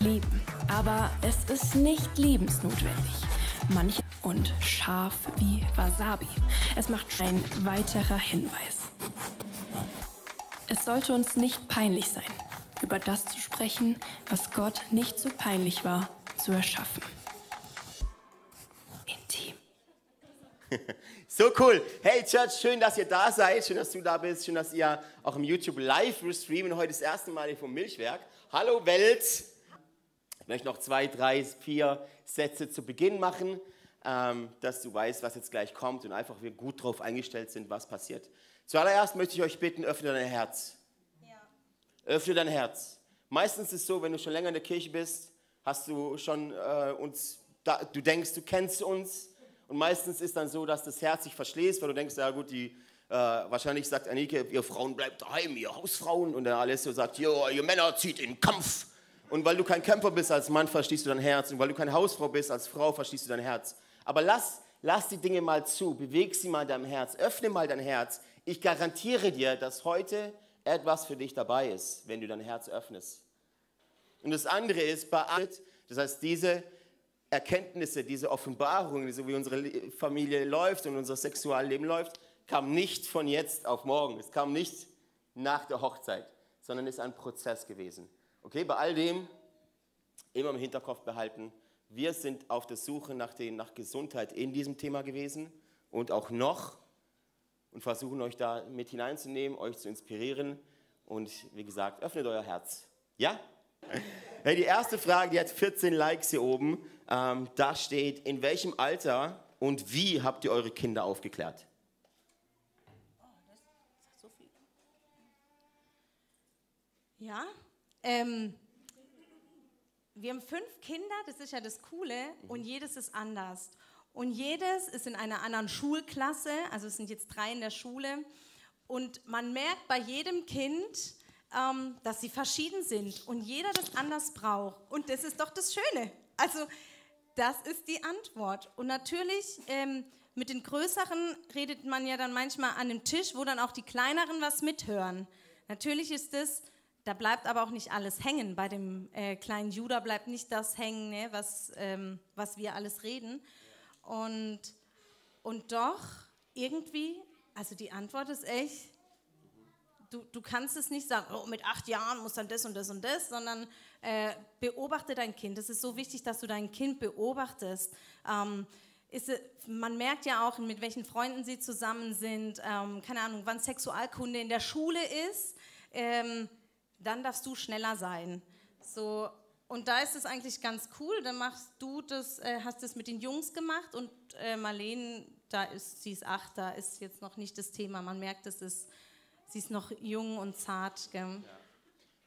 lieben. Aber es ist nicht lebensnotwendig. Manche und scharf wie Wasabi. Es macht ein weiterer Hinweis. Es sollte uns nicht peinlich sein, über das zu sprechen, was Gott nicht so peinlich war, zu erschaffen. Intim. So cool. Hey Church, schön, dass ihr da seid. Schön, dass du da bist. Schön, dass ihr auch im YouTube live streamen. Heute das erste Mal hier vom Milchwerk. Hallo Welt. Ich möchte noch zwei, drei, vier Sätze zu Beginn machen, ähm, dass du weißt, was jetzt gleich kommt und einfach wir gut darauf eingestellt sind, was passiert. Zuallererst möchte ich euch bitten, öffne dein Herz. Ja. Öffne dein Herz. Meistens ist es so, wenn du schon länger in der Kirche bist, hast du schon äh, uns, da, du denkst, du kennst uns. Und meistens ist dann so, dass das Herz sich verschließt, weil du denkst, ja gut, die, äh, wahrscheinlich sagt Anike, ihr Frauen bleibt daheim, ihr Hausfrauen. Und der Alessio sagt, jo, ihr Männer zieht in den Kampf. Und weil du kein Kämpfer bist als Mann, verstehst du dein Herz. Und weil du keine Hausfrau bist als Frau, verstehst du dein Herz. Aber lass, lass die Dinge mal zu, beweg sie mal in deinem Herz, öffne mal dein Herz. Ich garantiere dir, dass heute etwas für dich dabei ist, wenn du dein Herz öffnest. Und das andere ist, beachtet, das heißt, diese Erkenntnisse, diese Offenbarungen, so wie unsere Familie läuft und unser Sexualleben läuft, kam nicht von jetzt auf morgen. Es kam nicht nach der Hochzeit, sondern ist ein Prozess gewesen. Okay, bei all dem immer im Hinterkopf behalten, wir sind auf der Suche nach, den, nach Gesundheit in diesem Thema gewesen und auch noch und versuchen euch da mit hineinzunehmen, euch zu inspirieren und wie gesagt, öffnet euer Herz. Ja? Hey, die erste Frage, die hat 14 Likes hier oben. Ähm, da steht, in welchem Alter und wie habt ihr eure Kinder aufgeklärt? Oh, das sagt so viel. Ja, ähm, wir haben fünf Kinder, das ist ja das Coole, und jedes ist anders. Und jedes ist in einer anderen Schulklasse, also es sind jetzt drei in der Schule. Und man merkt bei jedem Kind, ähm, dass sie verschieden sind und jeder das anders braucht. Und das ist doch das Schöne. Also das ist die Antwort. Und natürlich ähm, mit den Größeren redet man ja dann manchmal an dem Tisch, wo dann auch die Kleineren was mithören. Natürlich ist es, da bleibt aber auch nicht alles hängen. Bei dem äh, kleinen Judah bleibt nicht das hängen, ne, was, ähm, was wir alles reden. Und, und doch irgendwie, also die Antwort ist echt, du, du kannst es nicht sagen, oh, mit acht Jahren muss dann das und das und das, sondern äh, beobachte dein Kind. Es ist so wichtig, dass du dein Kind beobachtest. Ähm, ist, man merkt ja auch, mit welchen Freunden sie zusammen sind, ähm, keine Ahnung, wann Sexualkunde in der Schule ist, ähm, dann darfst du schneller sein. So, und da ist es eigentlich ganz cool, dann machst du das, äh, hast das mit den Jungs gemacht und äh, Marlene, da ist, sie ist acht, da ist jetzt noch nicht das Thema. Man merkt, es ist Sie ist noch jung und zart. Gell? Ja.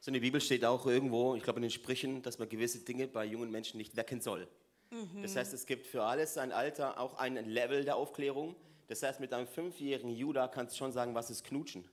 So in der Bibel steht auch irgendwo, ich glaube in den Sprüchen, dass man gewisse Dinge bei jungen Menschen nicht wecken soll. Mhm. Das heißt, es gibt für alles ein Alter auch ein Level der Aufklärung. Das heißt, mit einem fünfjährigen Judah kannst du schon sagen, was ist Knutschen.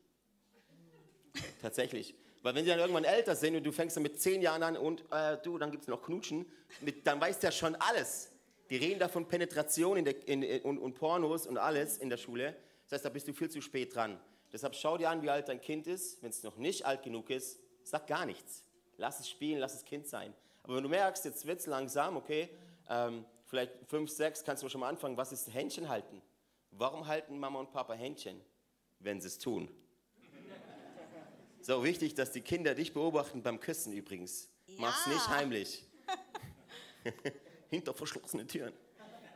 Tatsächlich. Weil wenn sie dann irgendwann älter sind und du fängst dann mit zehn Jahren an und äh, du, dann gibt es noch Knutschen, mit, dann weiß der schon alles. Die reden da von Penetration in der, in, in, und, und Pornos und alles in der Schule. Das heißt, da bist du viel zu spät dran. Deshalb schau dir an, wie alt dein Kind ist. Wenn es noch nicht alt genug ist, sag gar nichts. Lass es spielen, lass es Kind sein. Aber wenn du merkst, jetzt wird es langsam, okay, ähm, vielleicht fünf, sechs, kannst du schon mal anfangen, was ist Händchen halten? Warum halten Mama und Papa Händchen, wenn sie es tun? So wichtig, dass die Kinder dich beobachten beim Küssen übrigens. Ja. Mach's nicht heimlich. Hinter verschlossenen Türen.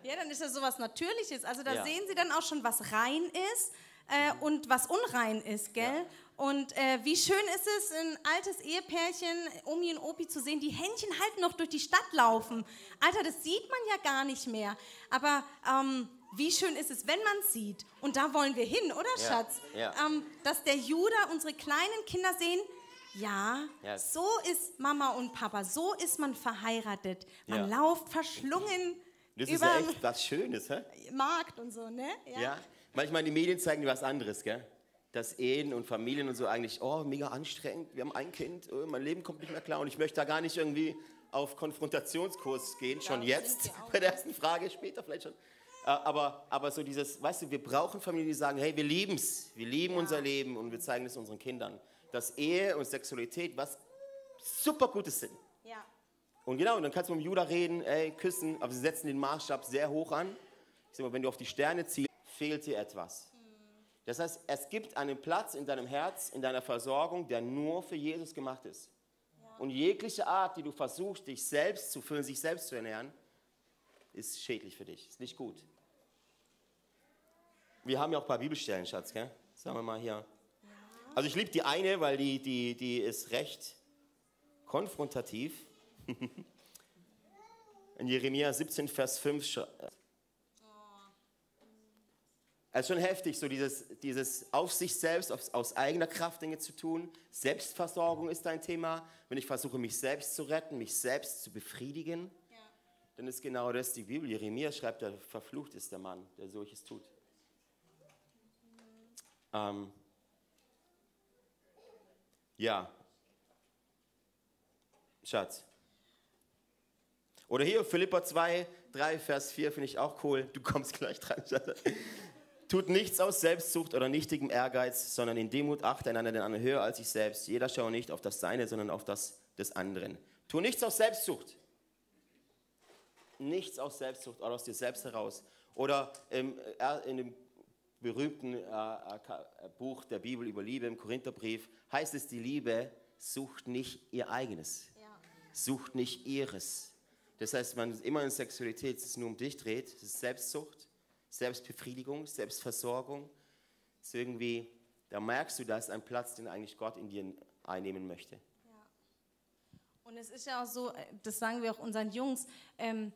Ja, dann ist das sowas Natürliches. Also da ja. sehen sie dann auch schon, was rein ist äh, und was unrein ist, gell? Ja. Und äh, wie schön ist es, ein altes Ehepärchen, Omi und Opi zu sehen, die Händchen halten noch durch die Stadt laufen. Alter, das sieht man ja gar nicht mehr. Aber ähm, wie schön ist es, wenn man es sieht. Und da wollen wir hin, oder ja. Schatz? Ja. Ähm, dass der Judah unsere kleinen Kinder sehen, ja, ja, so ist Mama und Papa, so ist man verheiratet. Man ja. läuft verschlungen das ist ja echt was Schönes, hä? Markt und so, ne? Ja. Manchmal die Medien zeigen dir was anderes, gell? Dass Ehen und Familien und so eigentlich, oh, mega anstrengend, wir haben ein Kind, oh, mein Leben kommt nicht mehr klar und ich möchte da gar nicht irgendwie auf Konfrontationskurs gehen, schon ja, jetzt, bei der ersten Frage, später vielleicht schon. Äh, aber, aber so dieses, weißt du, wir brauchen Familien, die sagen, hey, wir lieben es, wir lieben ja. unser Leben und wir zeigen es unseren Kindern, dass Ehe und Sexualität was super Gutes sind. Ja. Und genau, und dann kannst du mit dem Judah reden, ey, küssen, aber sie setzen den Maßstab sehr hoch an. Ich sag mal, wenn du auf die Sterne ziehst, fehlt dir etwas. Das heißt, es gibt einen Platz in deinem Herz, in deiner Versorgung, der nur für Jesus gemacht ist. Und jegliche Art, die du versuchst, dich selbst zu füllen, sich selbst zu ernähren, ist schädlich für dich, ist nicht gut. Wir haben ja auch ein paar Bibelstellen, Schatz, gell? Sagen wir mal hier. Also ich liebe die eine, weil die, die, die ist recht konfrontativ. In Jeremia 17, Vers 5 also schon heftig, so dieses, dieses auf sich selbst, aus, aus eigener Kraft Dinge zu tun. Selbstversorgung ist ein Thema. Wenn ich versuche, mich selbst zu retten, mich selbst zu befriedigen, ja. dann ist genau das die Bibel. Jeremia schreibt, der verflucht ist der Mann, der solches tut. Ähm, ja. Schatz. Oder hier Philippa 2, 3, Vers 4 finde ich auch cool. Du kommst gleich dran. Tut nichts aus Selbstsucht oder nichtigem Ehrgeiz, sondern in Demut achte einander den anderen höher als sich selbst. Jeder schaue nicht auf das Seine, sondern auf das des anderen. Tu nichts aus Selbstsucht. Nichts aus Selbstsucht oder aus dir selbst heraus. Oder äh, in dem berühmten äh, äh, Buch der Bibel über Liebe, im Korintherbrief, heißt es, die Liebe sucht nicht ihr eigenes, ja. sucht nicht ihres. Das heißt, man immer in Sexualität es nur um dich dreht, es ist Selbstsucht Selbstbefriedigung, Selbstversorgung. Das ist irgendwie, da merkst du, da ist ein Platz, den eigentlich Gott in dir einnehmen möchte. Ja. Und es ist ja auch so, äh, das sagen wir auch unseren Jungs, ähm,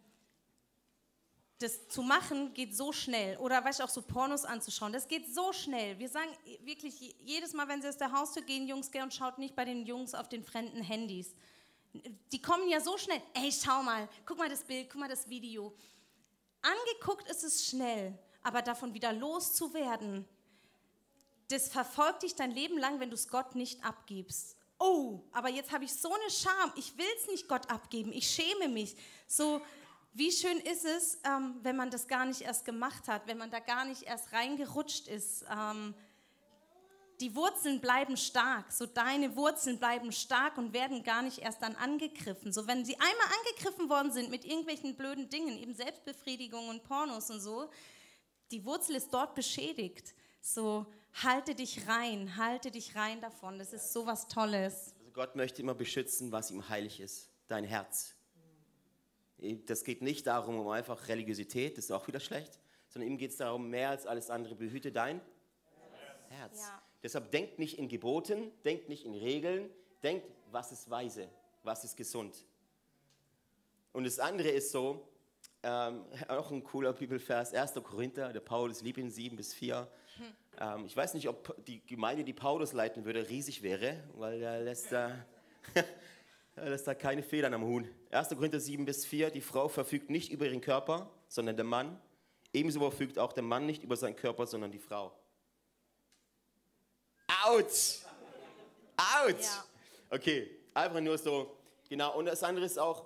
das zu machen geht so schnell. Oder weißt du, auch so Pornos anzuschauen, das geht so schnell. Wir sagen wirklich jedes Mal, wenn sie aus der Haustür gehen, Jungs, geh und schaut nicht bei den Jungs auf den fremden Handys. Die kommen ja so schnell. Ey, schau mal, guck mal das Bild, guck mal das Video. Angeguckt ist es schnell, aber davon wieder loszuwerden, das verfolgt dich dein Leben lang, wenn du es Gott nicht abgibst. Oh, aber jetzt habe ich so eine Scham, ich will es nicht Gott abgeben, ich schäme mich. So, wie schön ist es, ähm, wenn man das gar nicht erst gemacht hat, wenn man da gar nicht erst reingerutscht ist. Ähm, die Wurzeln bleiben stark, so deine Wurzeln bleiben stark und werden gar nicht erst dann angegriffen. So wenn sie einmal angegriffen worden sind mit irgendwelchen blöden Dingen, eben Selbstbefriedigung und Pornos und so, die Wurzel ist dort beschädigt. So halte dich rein, halte dich rein davon. Das ist so was Tolles. Also Gott möchte immer beschützen, was ihm heilig ist, dein Herz. Das geht nicht darum, um einfach Religiosität, das ist auch wieder schlecht, sondern ihm geht es darum, mehr als alles andere, behüte dein Herz. Ja. Deshalb denkt nicht in Geboten, denkt nicht in Regeln, denkt, was ist weise, was ist gesund. Und das andere ist so, ähm, auch ein cooler Bibelvers, 1. Korinther, der Paulus liebt ihn 7 bis 4. Hm. Ähm, ich weiß nicht, ob die Gemeinde, die Paulus leiten würde, riesig wäre, weil er lässt da, lässt da keine Federn am Huhn. 1. Korinther 7 bis 4, die Frau verfügt nicht über ihren Körper, sondern der Mann. Ebenso verfügt auch der Mann nicht über seinen Körper, sondern die Frau. Autsch. Autsch. Ja. Okay, einfach nur so. Genau, und das andere ist auch,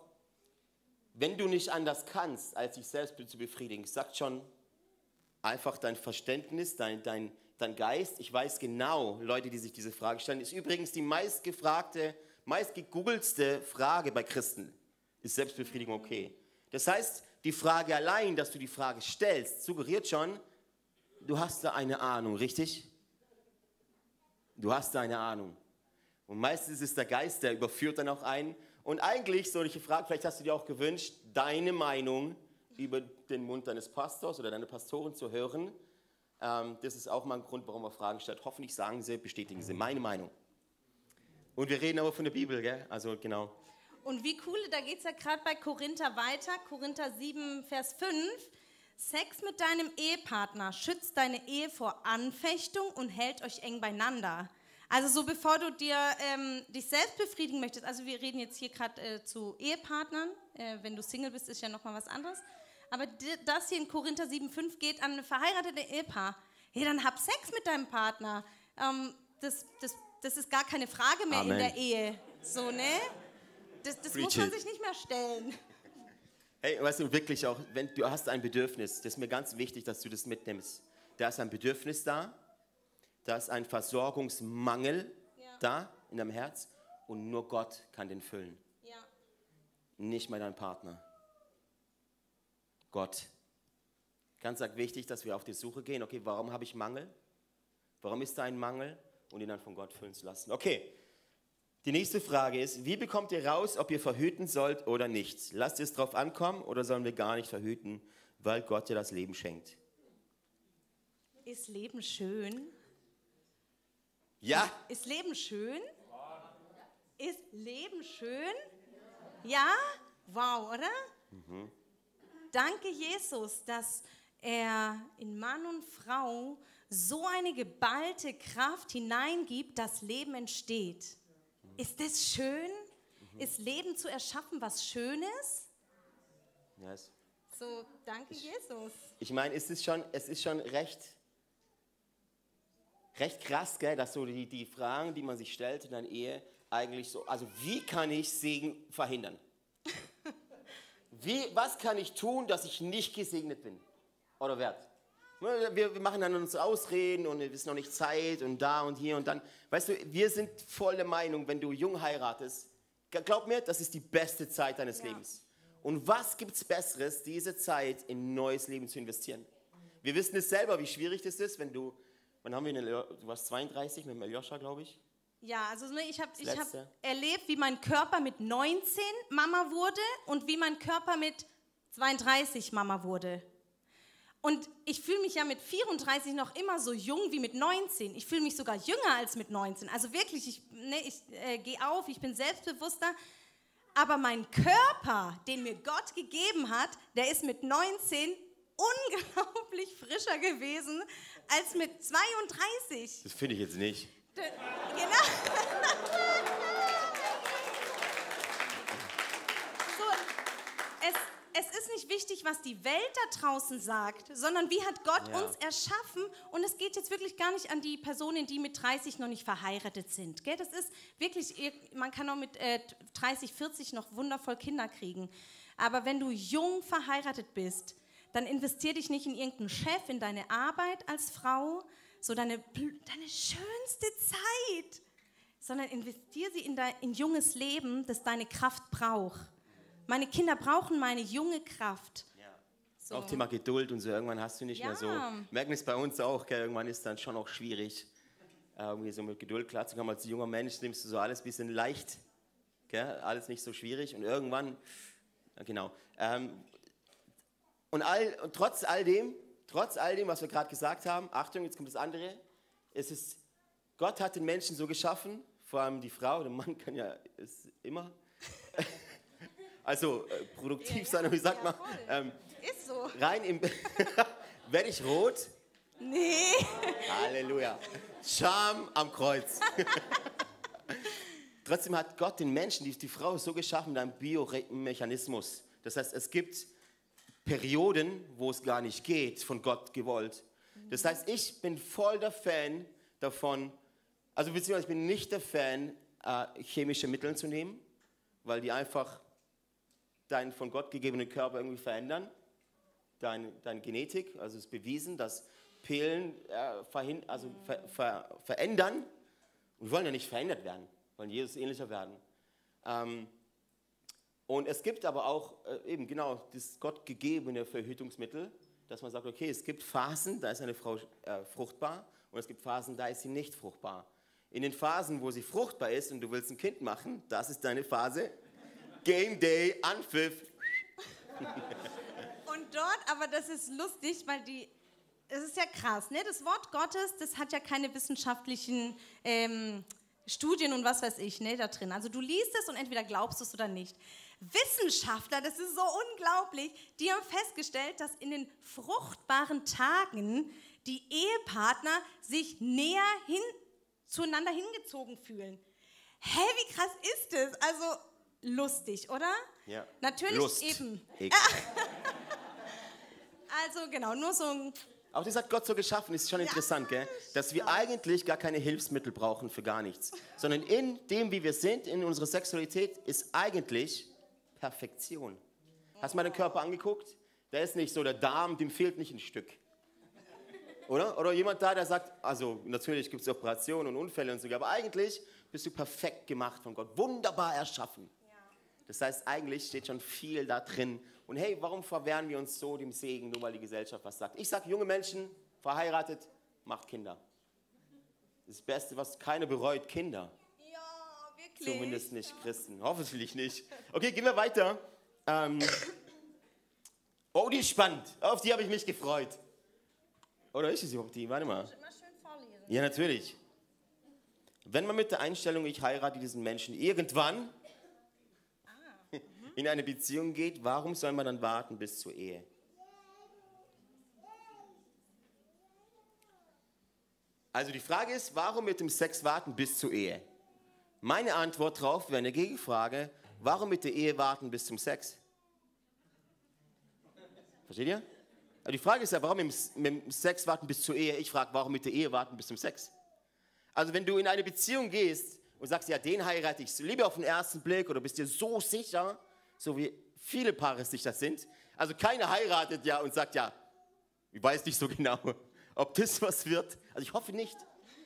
wenn du nicht anders kannst, als dich selbst zu befriedigen, sagt schon einfach dein Verständnis, dein, dein, dein Geist. Ich weiß genau, Leute, die sich diese Frage stellen, ist übrigens die meistgefragte, meistgegoogelste Frage bei Christen. Ist Selbstbefriedigung okay? Das heißt, die Frage allein, dass du die Frage stellst, suggeriert schon, du hast da eine Ahnung, richtig? Du hast eine Ahnung. Und meistens ist der Geist, der überführt dann auch einen. Und eigentlich, solche Fragen, vielleicht hast du dir auch gewünscht, deine Meinung über den Mund deines Pastors oder deiner Pastorin zu hören. Ähm, das ist auch mal ein Grund, warum man Fragen stellt. Hoffentlich sagen sie, bestätigen sie meine Meinung. Und wir reden aber von der Bibel, gell? Also genau. Und wie cool, da geht es ja gerade bei Korinther weiter, Korinther 7, Vers 5. Sex mit deinem Ehepartner schützt deine Ehe vor Anfechtung und hält euch eng beieinander. Also so bevor du dir ähm, dich selbst befriedigen möchtest, also wir reden jetzt hier gerade äh, zu Ehepartnern, äh, wenn du Single bist, ist ja nochmal was anderes. Aber das hier in Korinther 7,5 geht an ein verheiratete Ehepaar. Ja, dann hab Sex mit deinem Partner. Ähm, das, das, das ist gar keine Frage mehr Amen. in der Ehe. So, ne? Das, das muss man sich nicht mehr stellen. Hey, weißt du, wirklich auch, wenn du hast ein Bedürfnis, das ist mir ganz wichtig, dass du das mitnimmst. Da ist ein Bedürfnis da, da ist ein Versorgungsmangel ja. da in deinem Herz und nur Gott kann den füllen. Ja. nicht mehr dein Partner. Gott. Ganz wichtig, dass wir auf die Suche gehen. Okay, warum habe ich Mangel? Warum ist da ein Mangel? Und ihn dann von Gott füllen zu lassen. Okay, die nächste Frage ist, wie bekommt ihr raus, ob ihr verhüten sollt oder nicht? Lasst ihr es drauf ankommen oder sollen wir gar nicht verhüten, weil Gott dir das Leben schenkt? Ist Leben schön? Ja, Ist Leben schön? Ist Leben schön? Ja? Wow, oder? Danke, Jesus, dass er in Mann und Frau so eine geballte Kraft hineingibt, dass Leben entsteht. Ist das schön? Ist Leben zu erschaffen was Schönes? yes. So, danke, Jesus. Ich meine, es ist schon, es ist schon recht, recht krass, gell, dass so die, die Fragen, die man sich stellt in einer Ehe, eigentlich so, also wie kann ich Segen verhindern? Wie, was kann ich tun, dass ich nicht gesegnet bin oder werde? Wir, wir machen dann unsere Ausreden und es ist noch nicht Zeit und da und hier und dann. Weißt du, wir sind voll der Meinung, wenn du jung heiratest, glaub mir, das ist die beste Zeit deines Ja. Lebens. Und was gibt es Besseres, diese Zeit in ein neues Leben zu investieren? Wir wissen es selber, wie schwierig das ist, wenn du, wann haben wir eine, du warst 32 mit Aljoscha, glaube ich. Ja, also ne, ich habe ich hab erlebt, wie mein Körper mit 19 Mama wurde und wie mein Körper mit 32 Mama wurde. Und ich fühle mich ja mit 34 noch immer so jung wie mit 19. Ich fühle mich sogar jünger als mit 19. Also wirklich, ich, ne, ich äh, gehe auf, ich bin selbstbewusster. Aber mein Körper, den mir Gott gegeben hat, der ist mit 19 unglaublich frischer gewesen als mit 32. Das finde ich jetzt nicht. D- Genau. so, es, ist nicht wichtig, was die Welt da draußen sagt, sondern wie hat Gott Ja. uns erschaffen. Und es geht jetzt wirklich gar nicht an die Personen, die mit 30 noch nicht verheiratet sind. Gell? Das ist wirklich, man kann auch mit äh, 30, 40 noch wundervoll Kinder kriegen. Aber wenn du jung verheiratet bist, dann investier dich nicht in irgendeinen Chef, in deine Arbeit als Frau, so deine, deine schönste Zeit, sondern investier sie in dein in junges Leben, das deine Kraft braucht. Meine Kinder brauchen meine junge Kraft. So. Auch Thema Geduld und so, irgendwann hast du nicht Ja. mehr so. Merken es bei uns auch, gell? irgendwann ist dann schon auch schwierig, äh, irgendwie so mit Geduld klarzukommen. Als junger Mensch nimmst du so alles ein bisschen leicht, gell? alles nicht so schwierig und irgendwann, genau. Ähm, und, all, und trotz all dem, trotz all dem, was wir gerade gesagt haben, Achtung, jetzt kommt das andere, es ist, Gott hat den Menschen so geschaffen, vor allem die Frau, der Mann kann ja es immer, also äh, produktiv sein, wie sagt man, ähm, Ist so. rein im. Werde ich rot? Nee. Halleluja. Scham am Kreuz. Trotzdem hat Gott den Menschen, die, die Frau, so geschaffen mit einem Biomechanismus. Das heißt, es gibt Perioden, wo es gar nicht geht, von Gott gewollt. Das heißt, ich bin voll der Fan davon, also beziehungsweise ich bin nicht der Fan, äh, chemische Mittel zu nehmen, weil die einfach deinen von Gott gegebenen Körper irgendwie verändern deine, deine Genetik, also es ist bewiesen, dass Pillen äh, verhin, also ver, ver, verändern. Und wir wollen ja nicht verändert werden, wollen Jesus ähnlicher werden. Ähm, und es gibt aber auch äh, eben genau das gottgegebene Verhütungsmittel, dass man sagt, okay, es gibt Phasen, da ist eine Frau äh, fruchtbar und es gibt Phasen, da ist sie nicht fruchtbar. In den Phasen, wo sie fruchtbar ist und du willst ein Kind machen, das ist deine Phase. Game Day, Anpfiff, Und dort, aber das ist lustig, weil die, es ist ja krass, ne? Das Wort Gottes, das hat ja keine wissenschaftlichen ähm, Studien und was weiß ich, ne, da drin. Also du liest es und entweder glaubst du es oder nicht. Wissenschaftler, das ist so unglaublich, die haben festgestellt, dass in den fruchtbaren Tagen die Ehepartner sich näher hin, zueinander hingezogen fühlen. Hä, wie krass ist das? Also lustig, oder? Ja. Natürlich Lust. eben. Ekel. Also genau, nur so ein Auch das hat Gott so geschaffen, ist schon interessant, gell? dass wir eigentlich gar keine Hilfsmittel brauchen für gar nichts, sondern in dem, wie wir sind, in unserer Sexualität, ist eigentlich Perfektion. Hast du mal den Körper angeguckt? Der ist nicht so, der Darm, dem fehlt nicht ein Stück. Oder? Oder jemand da, der sagt, also natürlich gibt es Operationen und Unfälle und so, aber eigentlich bist du perfekt gemacht von Gott, wunderbar erschaffen. Das heißt, eigentlich steht schon viel da drin. Und hey, warum verwehren wir uns so dem Segen, nur weil die Gesellschaft was sagt? Ich sage, junge Menschen, verheiratet, macht Kinder. Das Beste, was keiner bereut, Kinder. Ja, wirklich. Zumindest nicht Christen. Hoffentlich nicht. Okay, gehen wir weiter. Ähm, oh, die ist spannend. Auf die habe ich mich gefreut. Oder ist es überhaupt die? Warte mal. Immer schön vorlesen. Ja, natürlich. Wenn man mit der Einstellung, ich heirate diesen Menschen, irgendwann in eine Beziehung geht, warum soll man dann warten bis zur Ehe? Also die Frage ist, warum mit dem Sex warten bis zur Ehe? Meine Antwort darauf wäre eine Gegenfrage, warum mit der Ehe warten bis zum Sex? Versteht ihr? Aber die Frage ist ja, warum mit dem Sex warten bis zur Ehe? Ich frage, warum mit der Ehe warten bis zum Sex? Also wenn du in eine Beziehung gehst und sagst, ja, den heirate ich lieber auf den ersten Blick oder bist dir so sicher, so wie viele Paare sicher sind. Also keiner heiratet ja und sagt, ja, ich weiß nicht so genau, ob das was wird. Also ich hoffe nicht.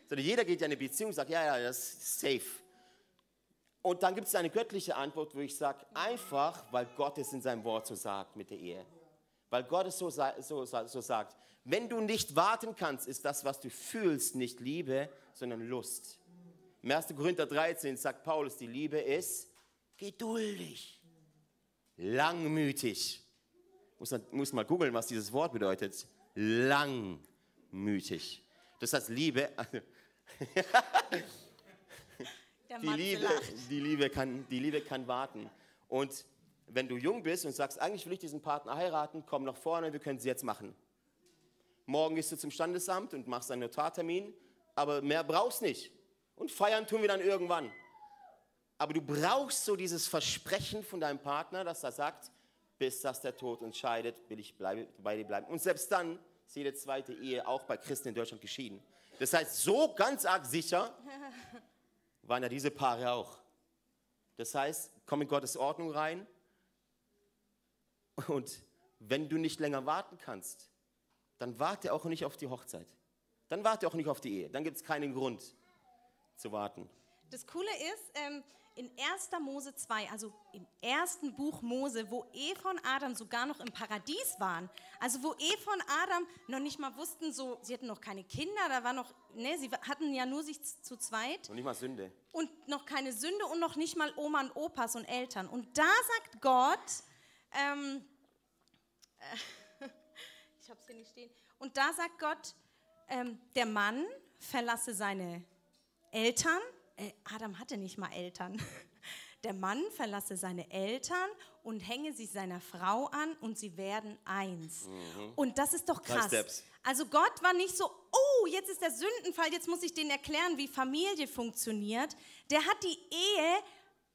Sondern jeder geht ja in eine Beziehung und sagt, ja, ja, das ist safe. Und dann gibt es eine göttliche Antwort, wo ich sage, einfach, weil Gott es in seinem Wort so sagt mit der Ehe. Weil Gott es so, so, so sagt. Wenn du nicht warten kannst, ist das, was du fühlst, nicht Liebe, sondern Lust. Im 1. Korinther 13 sagt Paulus, die Liebe ist geduldig, langmütig. Muss, man, muss mal googeln, was dieses Wort bedeutet. Langmütig. Das heißt, Liebe, die Liebe, die, Liebe kann, die Liebe kann warten. Und wenn du jung bist und sagst, eigentlich will ich diesen Partner heiraten, komm nach vorne, wir können es jetzt machen. Morgen gehst du zum Standesamt und machst einen Notartermin, aber mehr brauchst nicht. Und feiern tun wir dann irgendwann. Aber du brauchst so dieses Versprechen von deinem Partner, dass er sagt, bis dass der Tod uns scheidet, will ich bleibe, bei dir bleiben. Und selbst dann ist jede zweite Ehe auch bei Christen in Deutschland geschieden. Das heißt, so ganz arg sicher waren ja diese Paare auch. Das heißt, komm in Gottes Ordnung rein und wenn du nicht länger warten kannst, dann warte auch nicht auf die Hochzeit. Dann warte auch nicht auf die Ehe. Dann gibt es keinen Grund zu warten. Das Coole ist, ähm, in 1. Mose 2, also im ersten Buch Mose, wo Eva und Adam sogar noch im Paradies waren, also wo Eva und Adam noch nicht mal wussten, so, sie hatten noch keine Kinder, da war noch, ne, sie hatten ja nur sich zu zweit Und nicht mal Sünde. und noch keine Sünde und noch nicht mal Oma und Opas und Eltern. Und da sagt Gott, ähm, äh, ich habe es hier nicht stehen, und da sagt Gott, ähm, der Mann verlasse seine Eltern, Adam hatte nicht mal Eltern. Der Mann verlasse seine Eltern und hänge sich seiner Frau an und sie werden eins. Und das ist doch krass. Also Gott war nicht so, oh, jetzt ist der Sündenfall, jetzt muss ich denen erklären, wie Familie funktioniert. Der hat die Ehe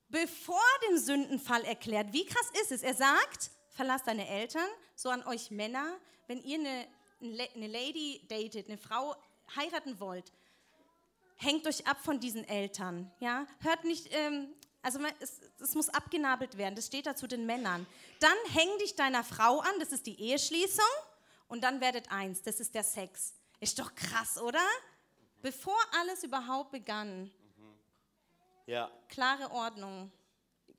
bevor dem Sündenfall erklärt. Wie krass ist es? Er sagt, verlasst deine Eltern, so an euch Männer, wenn ihr eine, eine Lady datet, eine Frau heiraten wollt, hängt euch ab von diesen Eltern. Ja? Hört nicht, ähm, also es, es muss abgenabelt werden, das steht da zu den Männern. Dann häng dich deiner Frau an, das ist die Eheschließung, und dann werdet eins, das ist der Sex. Ist doch krass, oder? Bevor alles überhaupt begann, Ja, klare Ordnung.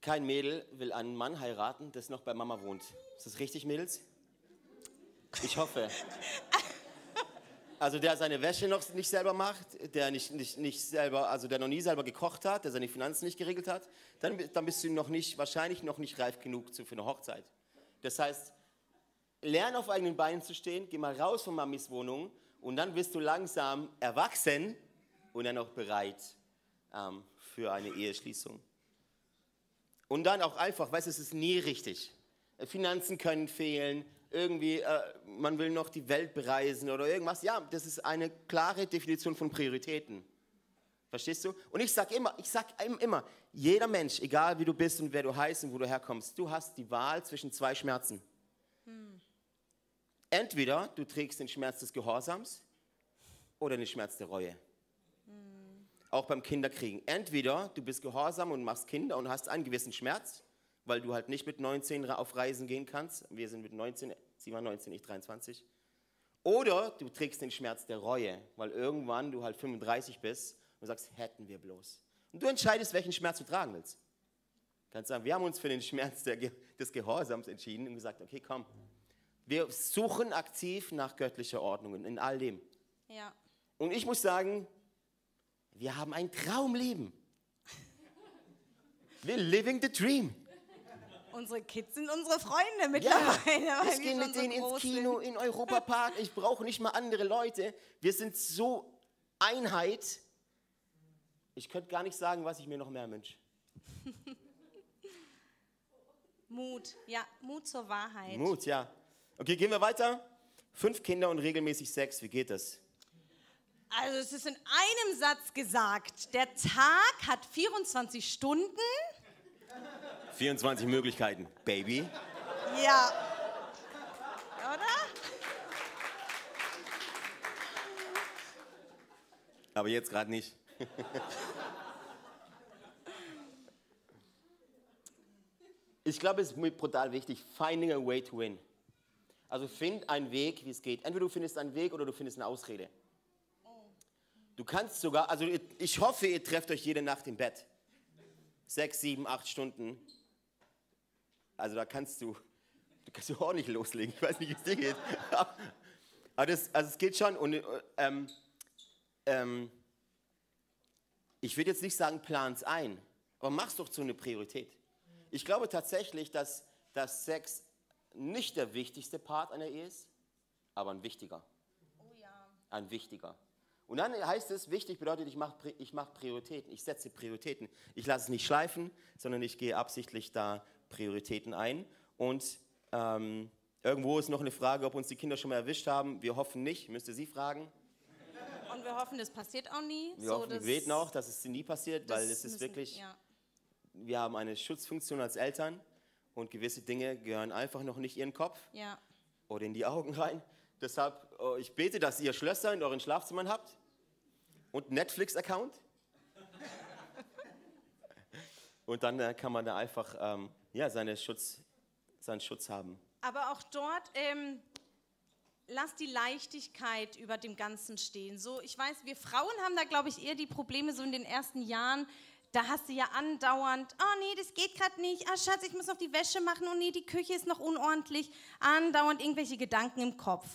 kein Mädel will einen Mann heiraten, das noch bei Mama wohnt. Ist das richtig, Mädels? Ich hoffe. Also der seine Wäsche noch nicht selber macht, der nicht, nicht, nicht selber, also der noch nie selber gekocht hat, der seine Finanzen nicht geregelt hat, dann, dann bist du noch nicht, wahrscheinlich noch nicht reif genug für eine Hochzeit. Das heißt, lern auf eigenen Beinen zu stehen, geh mal raus von Mamis Wohnung und dann bist du langsam erwachsen und dann auch bereit ähm, für eine Eheschließung. Und dann auch einfach, weißt du, es ist nie richtig. Finanzen können fehlen, irgendwie, äh, man will noch die Welt bereisen oder irgendwas. Ja, das ist eine klare Definition von Prioritäten. Verstehst du? Und ich sag immer, ich sag einem immer, jeder Mensch, egal wie du bist und wer du heißt und wo du herkommst, du hast die Wahl zwischen zwei Schmerzen. Entweder du trägst den Schmerz des Gehorsams oder den Schmerz der Reue. Auch beim Kinderkriegen. Entweder du bist gehorsam und machst Kinder und hast einen gewissen Schmerz, weil du halt nicht mit 19 ra- auf Reisen gehen kannst. Wir sind mit 19, sie war 19, ich 23. Oder du trägst den Schmerz der Reue, weil irgendwann du halt 35 bist und sagst, hätten wir bloß. Und du entscheidest, welchen Schmerz du tragen willst. Kannst sagen, wir haben uns für den Schmerz der, des Gehorsams entschieden und gesagt, okay, komm, wir suchen aktiv nach göttlicher Ordnung in all dem. Ja. Und ich muss sagen, wir haben ein Traumleben. We're living the dream. Unsere Kids sind unsere Freunde mittlerweile. Ja, ich gehe mit so denen ins Kino, sind. in Europapark. Ich brauche nicht mal andere Leute. Wir sind so Einheit. Ich könnte gar nicht sagen, was ich mir noch mehr wünsche. Mut, ja, Mut zur Wahrheit. Mut, ja. Okay, gehen wir weiter. Fünf Kinder und regelmäßig Sex. Wie geht das? Also es ist in einem Satz gesagt, der Tag hat 24 Stunden. 24 Möglichkeiten, Baby. Ja. Oder? Aber jetzt gerade nicht. ich glaube, es ist mir brutal wichtig. Finding a way to win. Also find einen Weg, wie es geht. Entweder du findest einen Weg oder du findest eine Ausrede. Du kannst sogar, also ich hoffe, ihr trefft euch jede Nacht im Bett. Sechs, sieben, acht Stunden. Also da kannst du, du kannst du ordentlich loslegen. Ich weiß nicht, wie es dir geht. Aber das, also es geht schon. Und äh, ähm, ähm, ich würde jetzt nicht sagen, plan's ein, aber mach's doch zu einer Priorität. Ich glaube tatsächlich, dass, dass Sex nicht der wichtigste Part einer Ehe ist, aber ein wichtiger. Oh ja. Ein wichtiger. Und dann heißt es, wichtig bedeutet, ich mache ich mach Prioritäten, ich setze Prioritäten. Ich lasse es nicht schleifen, sondern ich gehe absichtlich da Prioritäten ein. Und ähm, irgendwo ist noch eine Frage, ob uns die Kinder schon mal erwischt haben. Wir hoffen nicht, müsste sie fragen. Und wir hoffen, das passiert auch nie. Wir hoffen, wir beten auch, dass es nie passiert, weil es ist müssen- wirklich, Ja. wir haben eine Schutzfunktion als Eltern und gewisse Dinge gehören einfach noch nicht in ihren Kopf ja. oder in die Augen rein. Deshalb, oh, ich bete, dass ihr Schlösser in euren Schlafzimmern habt und Netflix-Account. Und dann äh, kann man da einfach ähm, ja, seine Schutz, seinen Schutz haben. Aber auch dort, ähm, lass die Leichtigkeit über dem Ganzen stehen. So, ich weiß, wir Frauen haben da, glaube ich, eher die Probleme so in den ersten Jahren. Da hast du ja andauernd, oh nee, das geht gerade nicht. Ah, Schatz, ich muss noch die Wäsche machen. Oh nee, die Küche ist noch unordentlich. Andauernd irgendwelche Gedanken im Kopf.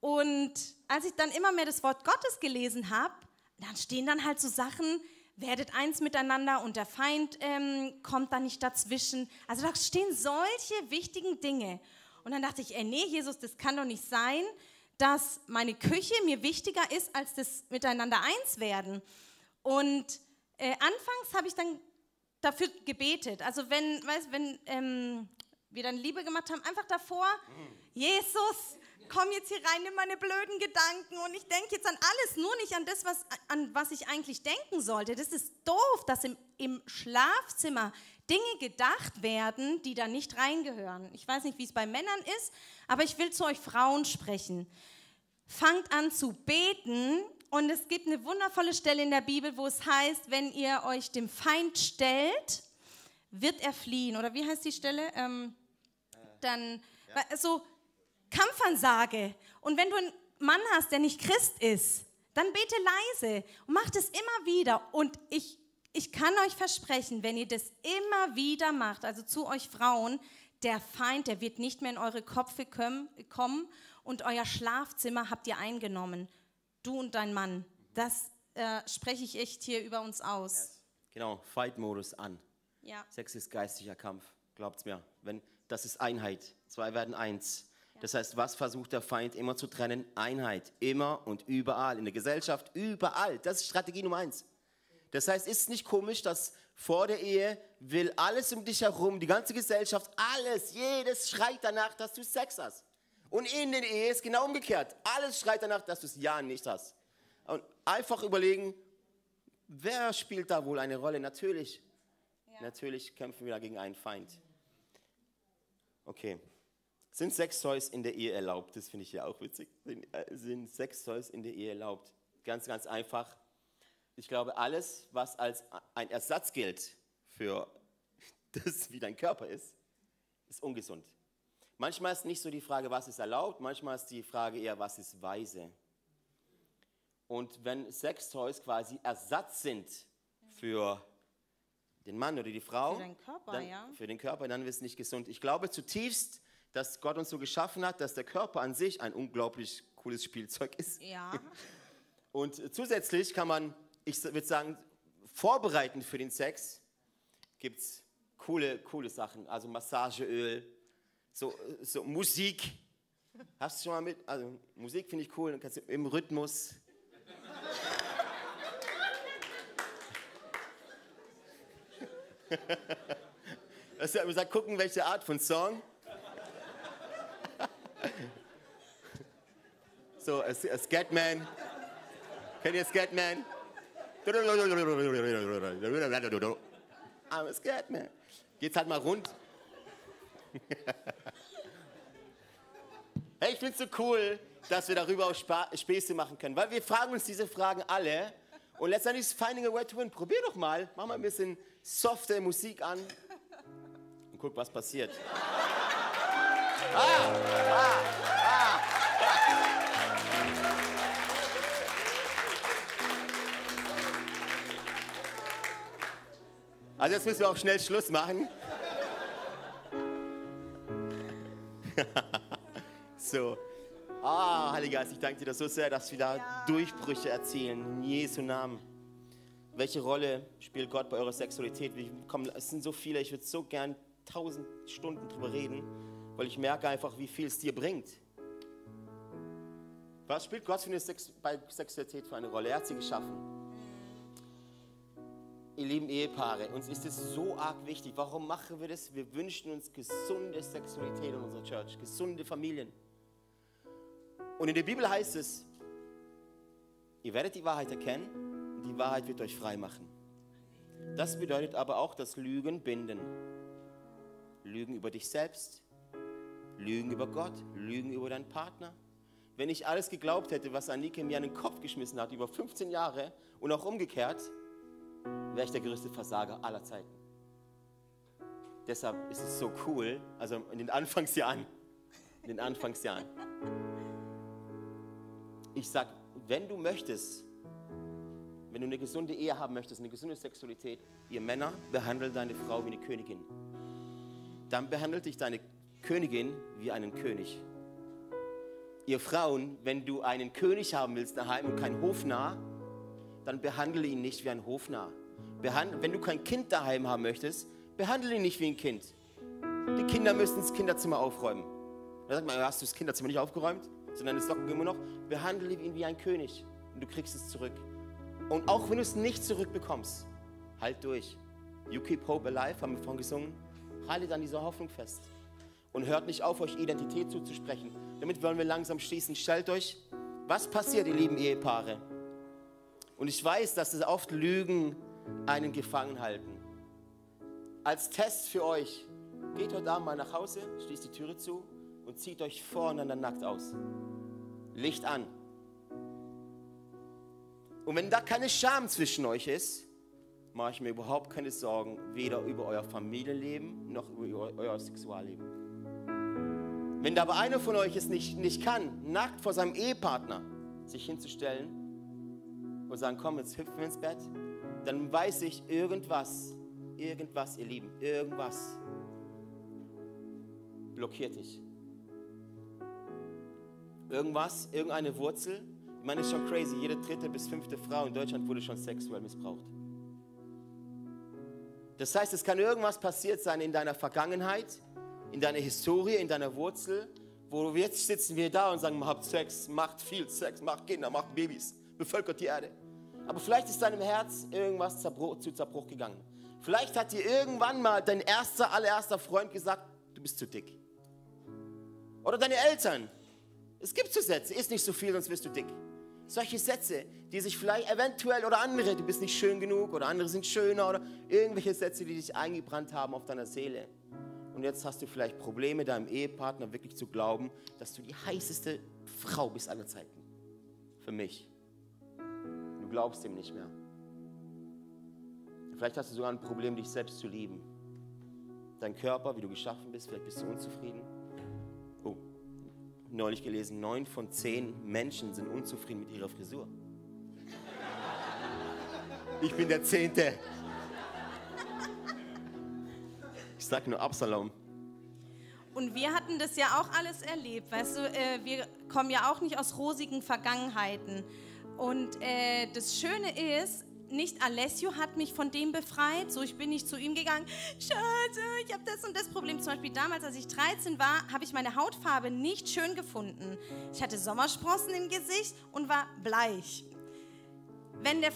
Und als ich dann immer mehr das Wort Gottes gelesen habe, dann stehen dann halt so Sachen, werdet eins miteinander und der Feind ähm, kommt da nicht dazwischen. Also da stehen solche wichtigen Dinge. Und dann dachte ich, ey, nee, Jesus, das kann doch nicht sein, dass meine Küche mir wichtiger ist als das miteinander eins werden. Und äh, anfangs habe ich dann dafür gebetet. Also wenn, weißt, wenn ähm, wir dann Liebe gemacht haben, einfach davor, Jesus, komm jetzt hier rein, nimm meine blöden Gedanken und ich denke jetzt an alles, nur nicht an das, was, an was ich eigentlich denken sollte. Das ist doof, dass im, im Schlafzimmer Dinge gedacht werden, die da nicht reingehören. Ich weiß nicht, wie es bei Männern ist, aber ich will zu euch Frauen sprechen. Fangt an zu beten und es gibt eine wundervolle Stelle in der Bibel, wo es heißt, wenn ihr euch dem Feind stellt, wird er fliehen. Oder wie heißt die Stelle? Ähm, dann, so Kampfansage. Und wenn du einen Mann hast, der nicht Christ ist, dann bete leise und macht es immer wieder. Und ich, ich kann euch versprechen, wenn ihr das immer wieder macht, also zu euch Frauen, der Feind, der wird nicht mehr in eure Köpfe kommen und euer Schlafzimmer habt ihr eingenommen. Du und dein Mann. Das äh, spreche ich echt hier über uns aus. Genau, Fight-Modus an. Ja. Sex ist geistlicher Kampf, glaubt's mir. Wenn, das ist Einheit. Zwei werden eins. Das heißt, was versucht der Feind immer zu trennen? Einheit. Immer und überall. In der Gesellschaft, überall. Das ist Strategie Nummer eins. Das heißt, ist es nicht komisch, dass vor der Ehe will alles um dich herum, die ganze Gesellschaft, alles, jedes schreit danach, dass du Sex hast. Und in der Ehe ist genau umgekehrt. Alles schreit danach, dass du es ja nicht hast. Und einfach überlegen, wer spielt da wohl eine Rolle? Natürlich. Natürlich kämpfen wir da gegen einen Feind. Okay. Sind Sextoys in der Ehe erlaubt? Das finde ich ja auch witzig. Sind, äh, sind Sextoys in der Ehe erlaubt? Ganz, ganz einfach. Ich glaube, alles, was als ein Ersatz gilt für das, wie dein Körper ist, ist ungesund. Manchmal ist nicht so die Frage, was ist erlaubt, manchmal ist die Frage eher, was ist weise. Und wenn Sextoys quasi Ersatz sind für den Mann oder die Frau. Für deinen Körper, dann, ja. Für den Körper, dann wird es nicht gesund. Ich glaube zutiefst, dass Gott uns so geschaffen hat, dass der Körper an sich ein unglaublich cooles Spielzeug ist. Ja. Und zusätzlich kann man, ich würde sagen, vorbereiten für den Sex gibt es coole, coole Sachen. Also Massageöl, so, so Musik. Hast du schon mal mit? Also Musik finde ich cool, dann kannst du im Rhythmus. Das hat gesagt, gucken, welche Art von Song. So, a, a Scatman. Kennt ihr Scatman? I'm a Scatman. Geht's halt mal rund. hey, ich find's so cool, dass wir darüber auch Spa Späße machen können, weil wir fragen uns diese Fragen alle. Und letztendlich ist Finding a Way to Win. Probier doch mal, mach mal ein bisschen softe Musik an und guck, was passiert. Ah, ah, ah. Also jetzt müssen wir auch schnell Schluss machen. so. Ah, Heiliger Geist, ich danke dir so sehr, dass wir da Ja. Durchbrüche erzielen. In Jesu Namen. Welche Rolle spielt Gott bei eurer Sexualität? Kommen, es sind so viele, ich würde so gern tausend Stunden drüber reden, weil ich merke einfach, wie viel es dir bringt. Was spielt Gott für eine Sex bei Sexualität für eine Rolle? Er hat sie geschaffen. Ihr lieben Ehepaare, uns ist es so arg wichtig. Warum machen wir das? Wir wünschen uns gesunde Sexualität in unserer Church, gesunde Familien. Und in der Bibel heißt es, ihr werdet die Wahrheit erkennen und die Wahrheit wird euch frei machen. Das bedeutet aber auch, dass Lügen binden. Lügen über dich selbst, Lügen über Gott, Lügen über deinen Partner. Wenn ich alles geglaubt hätte, was Anike mir an den Kopf geschmissen hat, über 15 Jahre und auch umgekehrt, wäre ich der größte Versager aller Zeiten. Deshalb ist es so cool, also in den Anfangsjahren, in den Anfangsjahren. Ich sag, wenn du möchtest, wenn du eine gesunde Ehe haben möchtest, eine gesunde Sexualität, ihr Männer, behandelt deine Frau wie eine Königin. Dann behandelt dich deine Königin wie einen König. Ihr Frauen, wenn du einen König haben willst daheim und kein Hofnarr, dann behandle ihn nicht wie ein Hofnarr. Behand wenn du kein Kind daheim haben möchtest, behandle ihn nicht wie ein Kind. Die Kinder müssen das Kinderzimmer aufräumen. Da sagt man, hast du das Kinderzimmer nicht aufgeräumt? Sind deine Socken immer noch? Behandle ihn wie ein König und du kriegst es zurück. Und auch wenn du es nicht zurückbekommst, halt durch. You keep hope alive, haben wir vorhin gesungen. Haltet an dieser Hoffnung fest. Und hört nicht auf, euch Identität zuzusprechen. Damit wollen wir langsam schließen. Stellt euch, was passiert, ihr lieben Ehepaare? Und ich weiß, dass es oft Lügen einen gefangen halten. Als Test für euch, geht heute Abend mal nach Hause, schließt die Türe zu und zieht euch voreinander nackt aus. Licht an. Und wenn da keine Scham zwischen euch ist, mache ich mir überhaupt keine Sorgen, weder über euer Familienleben noch über euer Sexualleben. Wenn da aber einer von euch es nicht, nicht kann, nackt vor seinem Ehepartner sich hinzustellen und sagen, komm, jetzt hüpfen wir ins Bett, dann weiß ich irgendwas, irgendwas, ihr Lieben, irgendwas blockiert dich. Irgendwas, irgendeine Wurzel. Ich meine, ist schon crazy. Jede dritte bis fünfte Frau in Deutschland wurde schon sexuell missbraucht. Das heißt, es kann irgendwas passiert sein in deiner Vergangenheit, in deiner Historie, in deiner Wurzel, wo jetzt sitzen wir da und sagen, macht Sex, macht viel Sex, macht Kinder, macht Babys, bevölkert die Erde. Aber vielleicht ist deinem Herz irgendwas zu Zerbruch gegangen. Vielleicht hat dir irgendwann mal dein erster, allererster Freund gesagt, du bist zu dick. Oder deine Eltern. Es gibt so Sätze, isst nicht so viel, sonst wirst du dick. Solche Sätze, die sich vielleicht eventuell oder andere, du bist nicht schön genug oder andere sind schöner oder irgendwelche Sätze, die dich eingebrannt haben auf deiner Seele. Und jetzt hast du vielleicht Probleme, deinem Ehepartner wirklich zu glauben, dass du die heißeste Frau bist aller Zeiten. Für mich. Du glaubst ihm nicht mehr. Vielleicht hast du sogar ein Problem, dich selbst zu lieben. Dein Körper, wie du geschaffen bist, vielleicht bist du unzufrieden. Oh, neulich gelesen, neun von zehn Menschen sind unzufrieden mit ihrer Frisur. Ich bin der Zehnte. sag nur Absalom. Und wir hatten das ja auch alles erlebt, weißt du, äh, wir kommen ja auch nicht aus rosigen Vergangenheiten. Und äh, das Schöne ist, nicht Alessio hat mich von dem befreit, so ich bin nicht zu ihm gegangen, Schatz, ich habe das und das Problem. Zum Beispiel damals, als ich 13 war, habe ich meine Hautfarbe nicht schön gefunden. Ich hatte Sommersprossen im Gesicht und war bleich. Wenn der,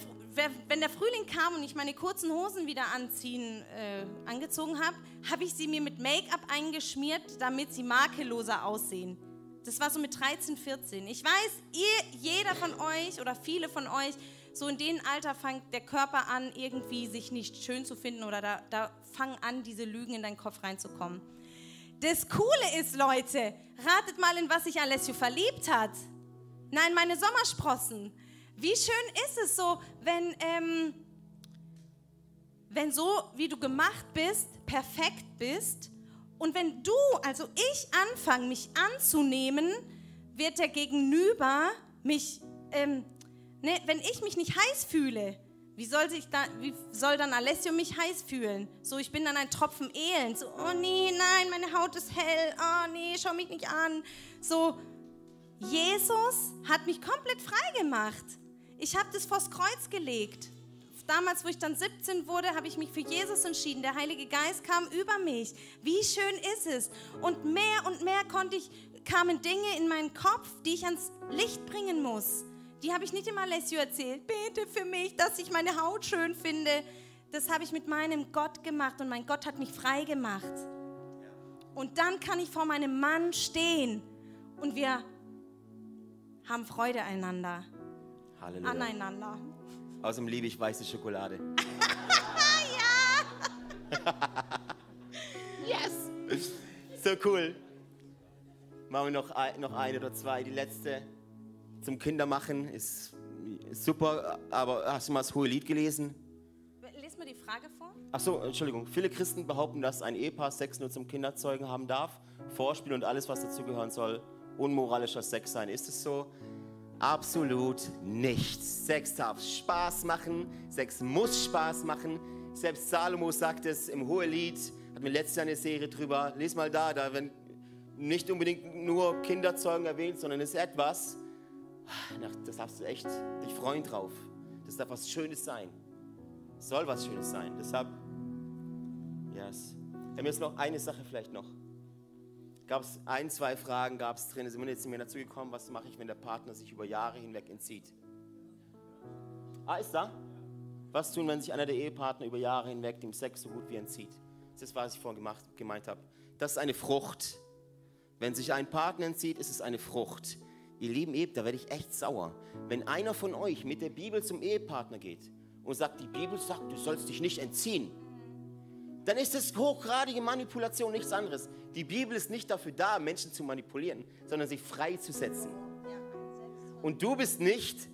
wenn der Frühling kam und ich meine kurzen Hosen wieder anziehen, äh, angezogen habe, habe ich sie mir mit Make-up eingeschmiert, damit sie makelloser aussehen. Das war so mit 13, 14. Ich weiß, ihr, jeder von euch oder viele von euch so in dem Alter fängt der Körper an, irgendwie sich nicht schön zu finden oder da, da fangen an, diese Lügen in deinen Kopf reinzukommen. Das Coole ist, Leute, ratet mal, in was sich Alessio verliebt hat. Nein, meine Sommersprossen. Wie schön ist es so, wenn, ähm, wenn so, wie du gemacht bist, perfekt bist und wenn du, also ich, anfange, mich anzunehmen, wird der Gegenüber mich ähm, Ne, wenn ich mich nicht heiß fühle, wie soll, sich da, wie soll dann Alessio mich heiß fühlen? So, ich bin dann ein Tropfen Elend. So, oh nee, nein, meine Haut ist hell. Oh nee, schau mich nicht an. So, Jesus hat mich komplett frei gemacht. Ich habe das vors Kreuz gelegt. Damals, wo ich dann 17 wurde, habe ich mich für Jesus entschieden. Der Heilige Geist kam über mich. Wie schön ist es? Und mehr und mehr konnte ich, kamen Dinge in meinen Kopf, die ich ans Licht bringen muss. Die habe ich nicht im Alessio erzählt. Bete für mich, dass ich meine Haut schön finde. Das habe ich mit meinem Gott gemacht und mein Gott hat mich frei gemacht. Und dann kann ich vor meinem Mann stehen und wir haben Freude einander. Halleluja. Aneinander. Außerdem liebe ich weiße Schokolade. ja! yes! So cool. Machen wir noch noch eine oder zwei. Die letzte zum Kindermachen ist, ist super, aber hast du mal das hohe Lied gelesen? Lies mir die Frage vor. Ach so, Entschuldigung. Viele Christen behaupten, dass ein Ehepaar Sex nur zum Kinderzeugen haben darf. Vorspiel und alles, was dazugehören soll, unmoralischer Sex sein. Ist es so? Absolut nicht. Sex darf Spaß machen. Sex muss Spaß machen. Selbst Salomo sagt es im Hohelied, hat mir letztes Jahr eine Serie drüber. Lies mal da, da werden nicht unbedingt nur Kinderzeugen erwähnt, sondern es ist etwas, das darfst du echt dich freuen drauf. Das darf was Schönes sein. Soll was Schönes sein. Deshalb, yes. Ja, mir ist noch eine Sache vielleicht noch. Gab es ein, zwei Fragen gab es drin. Sind wir jetzt mir dazu gekommen, was mache ich, wenn der Partner sich über Jahre hinweg entzieht? Ah, ist da? Was tun, wenn sich einer der Ehepartner über Jahre hinweg dem Sex so gut wie entzieht? Das ist, was ich vorhin gemacht, gemeint habe. Das ist eine Frucht. Wenn sich ein Partner entzieht, ist es eine Frucht. Ihr lieben Ehe, da werde ich echt sauer. Wenn einer von euch mit der Bibel zum Ehepartner geht und sagt, die Bibel sagt, du sollst dich nicht entziehen, dann ist das hochgradige Manipulation nichts anderes. Die Bibel ist nicht dafür da, Menschen zu manipulieren, sondern sie freizusetzen. Und du bist nicht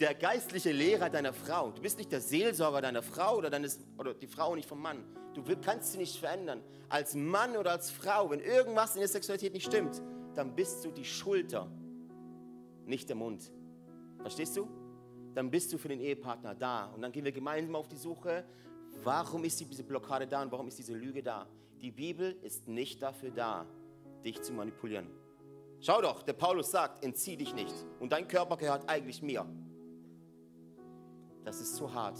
der geistliche Lehrer deiner Frau. Du bist nicht der Seelsorger deiner Frau oder, deines, oder die Frau nicht vom Mann. Du kannst sie nicht verändern. Als Mann oder als Frau, wenn irgendwas in der Sexualität nicht stimmt, dann bist du die Schulter nicht der Mund. Verstehst du? Dann bist du für den Ehepartner da. Und dann gehen wir gemeinsam auf die Suche, warum ist diese Blockade da und warum ist diese Lüge da. Die Bibel ist nicht dafür da, dich zu manipulieren. Schau doch, der Paulus sagt, entzieh dich nicht. Und dein Körper gehört eigentlich mir. Das ist zu hart.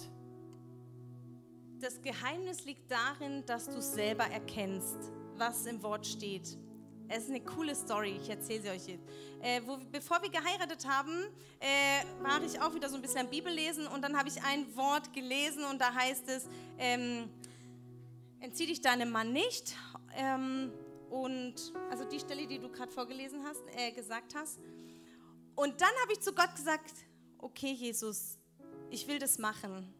Das Geheimnis liegt darin, dass du selber erkennst, was im Wort steht. Es ist eine coole Story, ich erzähle sie euch jetzt. Äh, wo, bevor wir geheiratet haben, äh, war ich auch wieder so ein bisschen am Bibel lesen und dann habe ich ein Wort gelesen und da heißt es, ähm, entzieh dich deinem Mann nicht. Ähm, und also die Stelle, die du gerade vorgelesen hast, äh, gesagt hast. Und dann habe ich zu Gott gesagt, okay Jesus, ich will das machen.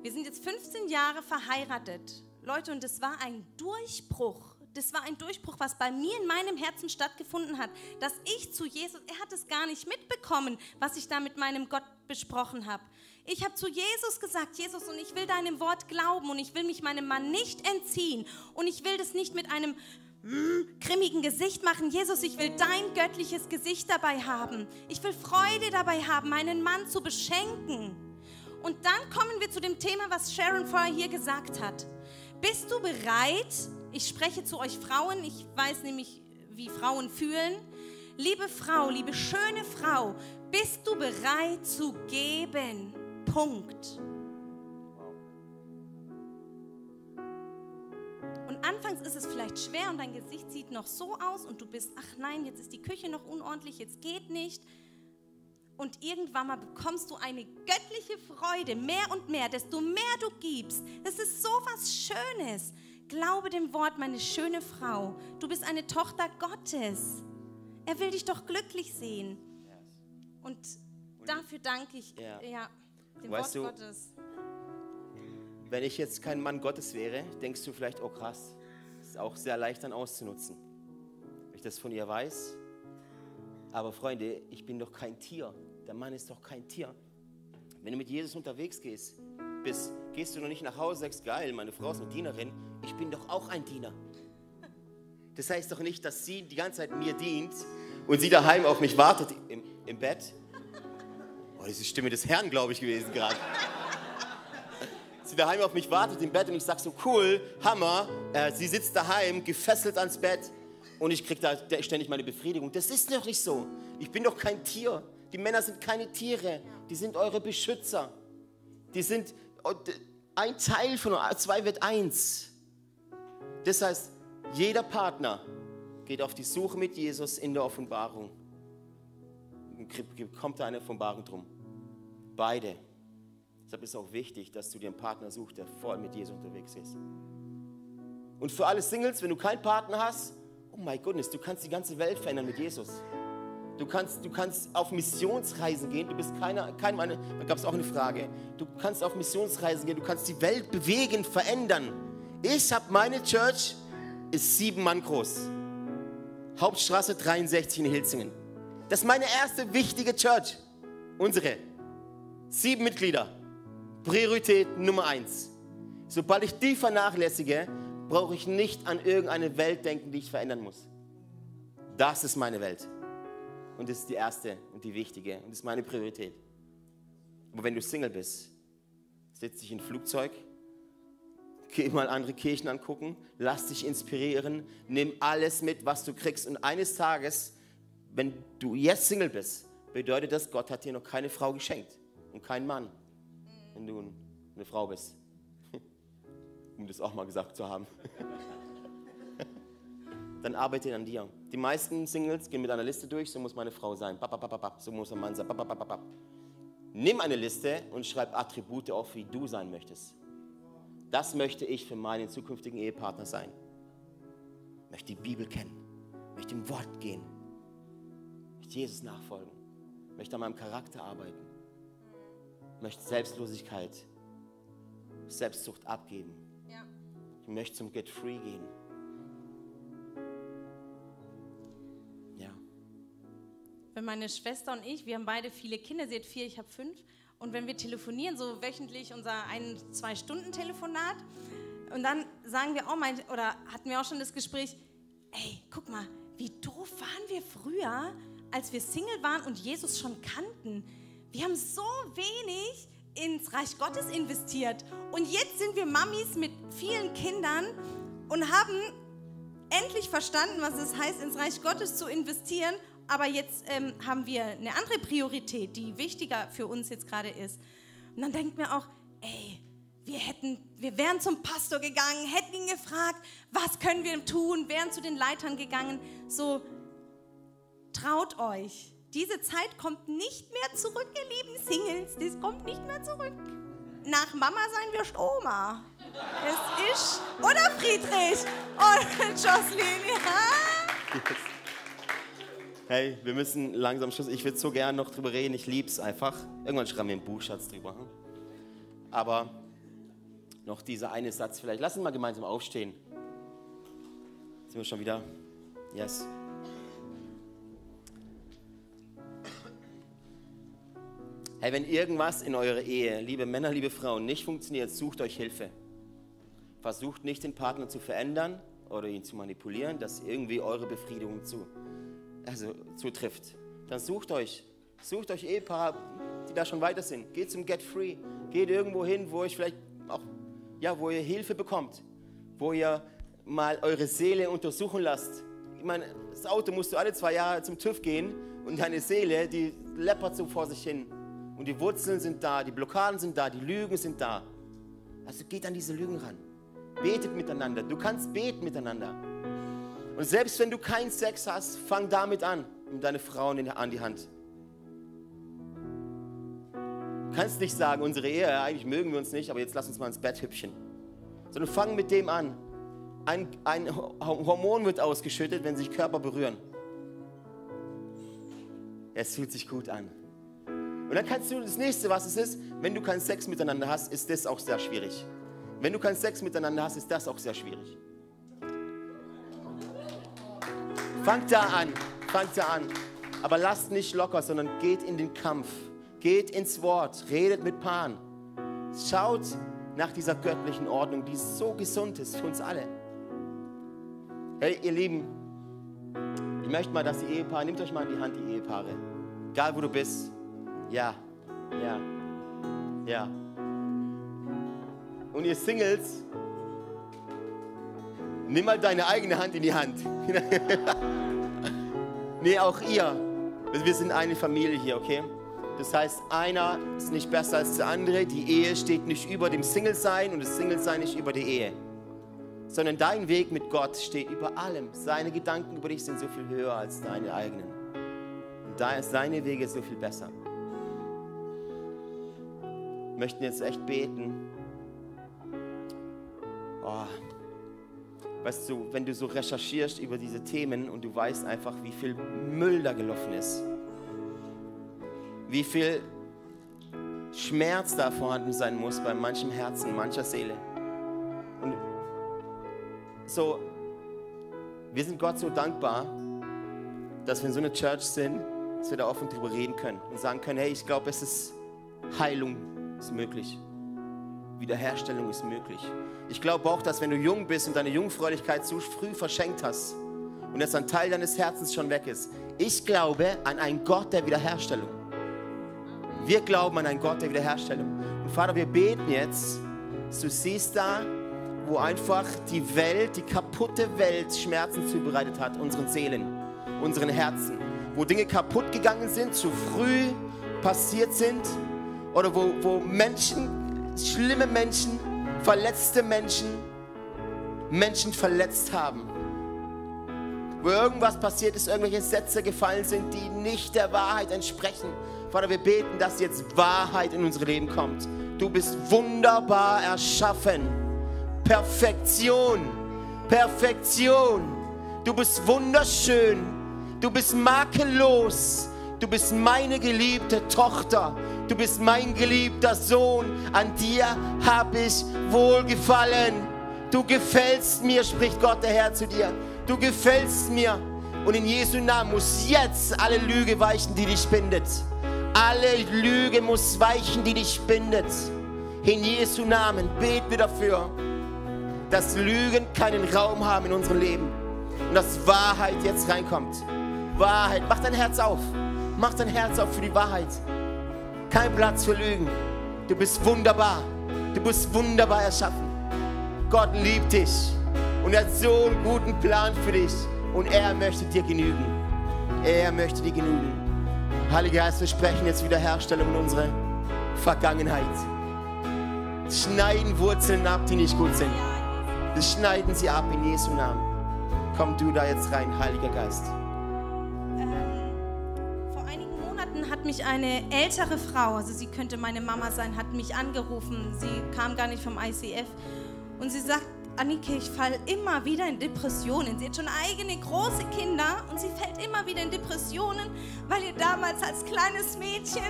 Wir sind jetzt 15 Jahre verheiratet. Leute, und es war ein Durchbruch das war ein Durchbruch, was bei mir in meinem Herzen stattgefunden hat, dass ich zu Jesus, er hat es gar nicht mitbekommen, was ich da mit meinem Gott besprochen habe. Ich habe zu Jesus gesagt, Jesus, und ich will deinem Wort glauben und ich will mich meinem Mann nicht entziehen und ich will das nicht mit einem mm, grimmigen Gesicht machen. Jesus, ich will dein göttliches Gesicht dabei haben. Ich will Freude dabei haben, meinen Mann zu beschenken. Und dann kommen wir zu dem Thema, was Sharon vorher hier gesagt hat. Bist du bereit? Ich spreche zu euch Frauen, ich weiß nämlich, wie Frauen fühlen. Liebe Frau, liebe schöne Frau, bist du bereit zu geben? Punkt. Und anfangs ist es vielleicht schwer und dein Gesicht sieht noch so aus und du bist, ach nein, jetzt ist die Küche noch unordentlich, jetzt geht nicht. Und irgendwann mal bekommst du eine göttliche Freude, mehr und mehr, desto mehr du gibst. Das ist so was Schönes. Glaube dem Wort, meine schöne Frau. Du bist eine Tochter Gottes. Er will dich doch glücklich sehen. Und dafür danke ich Ja. ja, dem Weißt Wort du, Gottes. Wenn ich jetzt kein Mann Gottes wäre, denkst du vielleicht, oh krass, das ist auch sehr leicht dann auszunutzen. Wenn ich das von ihr weiß. Aber Freunde, ich bin doch kein Tier. Der Mann ist doch kein Tier. Wenn du mit Jesus unterwegs gehst, bist, gehst du noch nicht nach Hause, sagst, geil, meine Frau ist eine Dienerin. Ich bin doch auch ein Diener. Das heißt doch nicht, dass sie die ganze Zeit mir dient und sie daheim auf mich wartet im, im Bett. Oh, das ist die Stimme des Herrn, glaube ich, gewesen gerade sie daheim auf mich wartet im Bett und ich sag so, cool, Hammer, äh, sie sitzt daheim, gefesselt ans Bett und ich krieg da ständig meine Befriedigung. Das ist doch nicht so. Ich bin doch kein Tier. Die Männer sind keine Tiere. Die sind eure Beschützer. Die sind oh, ein Teil von euch. Zwei wird eins. Das heißt, jeder Partner geht auf die Suche mit Jesus in der Offenbarung. Kommt da eine Offenbarung drum. Beide. Deshalb ist es auch wichtig, dass du dir einen Partner suchst, der voll mit Jesus unterwegs ist. Und für alle Singles, wenn du keinen Partner hast, oh mein Gott, du kannst die ganze Welt verändern mit Jesus. Du kannst, du kannst auf Missionsreisen gehen. Du bist keiner, kein, da gab es auch eine Frage. Du kannst auf Missionsreisen gehen. Du kannst die Welt bewegen, verändern. Ich habe meine Church, ist sieben Mann groß. Hauptstraße 63 in Hilzingen. Das ist meine erste wichtige Church. Unsere. Sieben Mitglieder. Priorität Nummer eins. Sobald ich die vernachlässige, brauche ich nicht an irgendeine Welt denken, die ich verändern muss. Das ist meine Welt. Und das ist die erste und die wichtige. Und das ist meine Priorität. Aber wenn du Single bist, setz dich in ein Flugzeug, geh mal andere Kirchen angucken, lass dich inspirieren, nimm alles mit, was du kriegst. Und eines Tages, wenn du jetzt Single bist, bedeutet das, Gott hat dir noch keine Frau geschenkt und keinen Mann wenn du eine Frau bist. um das auch mal gesagt zu haben. Dann arbeite an dir. Die meisten Singles gehen mit einer Liste durch, so muss meine Frau sein, so muss ein Mann sein. Nimm eine Liste und schreib Attribute auf, wie du sein möchtest. Das möchte ich für meinen zukünftigen Ehepartner sein. Ich möchte die Bibel kennen, ich möchte im Wort gehen, ich möchte Jesus nachfolgen, ich möchte an meinem Charakter arbeiten möchte Selbstlosigkeit, Selbstsucht abgeben. Ja. Ich möchte zum Get Free gehen. Ja. Wenn meine Schwester und ich, wir haben beide viele Kinder, sie hat vier, ich habe fünf. Und wenn wir telefonieren, so wöchentlich unser ein, zwei Stunden Telefonat, und dann sagen wir auch mal, oder hatten wir auch schon das Gespräch, ey, guck mal, wie doof waren wir früher, als wir Single waren und Jesus schon kannten. Wir haben so wenig ins Reich Gottes investiert. Und jetzt sind wir Mamis mit vielen Kindern und haben endlich verstanden, was es heißt, ins Reich Gottes zu investieren. Aber jetzt ähm, haben wir eine andere Priorität, die wichtiger für uns jetzt gerade ist. Und dann denkt mir auch, ey, wir hätten, wir wären zum Pastor gegangen, hätten ihn gefragt, was können wir tun, wären zu den Leitern gegangen. So, traut euch. Diese Zeit kommt nicht mehr zurück, ihr lieben Singles. Das kommt nicht mehr zurück. Nach Mama sein wir Stoma. Es ist, oder Friedrich und Jocelyn, ja. Hey, wir müssen langsam Schluss. Ich würde so gerne noch drüber reden. Ich liebe es einfach. Irgendwann schreiben wir einen Buchschatz drüber. Hm? Aber noch dieser eine Satz vielleicht. Lass uns mal gemeinsam aufstehen. Sind wir schon wieder? Yes. Hey, wenn irgendwas in eurer Ehe, liebe Männer, liebe Frauen, nicht funktioniert, sucht euch Hilfe. Versucht nicht den Partner zu verändern oder ihn zu manipulieren, dass irgendwie eure Befriedigung zu, also, zutrifft. Dann sucht euch, sucht euch Ehepaare, die da schon weiter sind. Geht zum Get Free. Geht irgendwo hin, wo ich vielleicht auch, ja, wo ihr Hilfe bekommt. wo ihr mal eure Seele untersuchen lasst. Ich meine, das Auto musst du alle zwei Jahre zum TÜV gehen und deine Seele, die läppert so vor sich hin. Und die Wurzeln sind da, die Blockaden sind da, die Lügen sind da. Also geht an diese Lügen ran. Betet miteinander. Du kannst beten miteinander. Und selbst wenn du keinen Sex hast, fang damit an, um deine Frau an die Hand. Du kannst nicht sagen, unsere Ehe, eigentlich mögen wir uns nicht, aber jetzt lass uns mal ins Bett hübschen. Sondern fang mit dem an. Ein, ein Hormon wird ausgeschüttet, wenn sich Körper berühren. Es fühlt sich gut an. Und dann kannst du das nächste, was es ist, wenn du keinen Sex miteinander hast, ist das auch sehr schwierig. Wenn du keinen Sex miteinander hast, ist das auch sehr schwierig. Fangt da an, fangt da an. Aber lasst nicht locker, sondern geht in den Kampf. Geht ins Wort, redet mit Paaren. Schaut nach dieser göttlichen Ordnung, die so gesund ist für uns alle. Hey, ihr Lieben, ich möchte mal, dass die Ehepaare, nehmt euch mal in die Hand, die Ehepaare. Egal wo du bist. Ja, ja, ja. Und ihr Singles, nimm mal deine eigene Hand in die Hand. nee, auch ihr. Wir sind eine Familie hier, okay? Das heißt, einer ist nicht besser als der andere. Die Ehe steht nicht über dem Single-Sein und das Single-Sein nicht über die Ehe. Sondern dein Weg mit Gott steht über allem. Seine Gedanken über dich sind so viel höher als deine eigenen. Und seine Wege so viel besser. Wir möchten jetzt echt beten. Oh, weißt du, wenn du so recherchierst über diese Themen und du weißt einfach, wie viel Müll da gelaufen ist, wie viel Schmerz da vorhanden sein muss bei manchem Herzen, mancher Seele. Und so, wir sind Gott so dankbar, dass wir in so einer Church sind, dass wir da offen drüber reden können und sagen können, hey, ich glaube, es ist Heilung ist möglich. Wiederherstellung ist möglich. Ich glaube auch, dass wenn du jung bist und deine Jungfräulichkeit zu früh verschenkt hast und jetzt ein Teil deines Herzens schon weg ist, ich glaube an einen Gott der Wiederherstellung. Wir glauben an einen Gott der Wiederherstellung. Und Vater, wir beten jetzt, du siehst da, wo einfach die Welt, die kaputte Welt Schmerzen zubereitet hat, unseren Seelen, unseren Herzen. Wo Dinge kaputt gegangen sind, zu früh passiert sind oder wo, wo Menschen, schlimme Menschen, verletzte Menschen, Menschen verletzt haben. Wo irgendwas passiert ist, irgendwelche Sätze gefallen sind, die nicht der Wahrheit entsprechen. Vater, wir beten, dass jetzt Wahrheit in unser Leben kommt. Du bist wunderbar erschaffen. Perfektion. Perfektion. Du bist wunderschön. Du bist makellos. Du bist meine geliebte Tochter. Du bist mein geliebter Sohn. An dir habe ich wohlgefallen. Du gefällst mir, spricht Gott der Herr zu dir. Du gefällst mir. Und in Jesu Namen muss jetzt alle Lüge weichen, die dich bindet. Alle Lüge muss weichen, die dich bindet. In Jesu Namen beten wir dafür, dass Lügen keinen Raum haben in unserem Leben und dass Wahrheit jetzt reinkommt. Wahrheit, mach dein Herz auf. Mach dein Herz auf für die Wahrheit. Kein Platz für Lügen. Du bist wunderbar. Du bist wunderbar erschaffen. Gott liebt dich und er hat so einen guten Plan für dich und er möchte dir genügen. Er möchte dir genügen. Heiliger Geist, wir sprechen jetzt Wiederherstellung in unsere Vergangenheit. Schneiden Wurzeln ab, die nicht gut sind. Wir schneiden sie ab in Jesu Namen. Komm du da jetzt rein, Heiliger Geist. Monaten hat mich eine ältere Frau, also sie könnte meine Mama sein, hat mich angerufen. Sie kam gar nicht vom ICF und sie sagt, Annike, ich falle immer wieder in Depressionen. Sie hat schon eigene große Kinder und sie fällt immer wieder in Depressionen, weil ihr damals als kleines Mädchen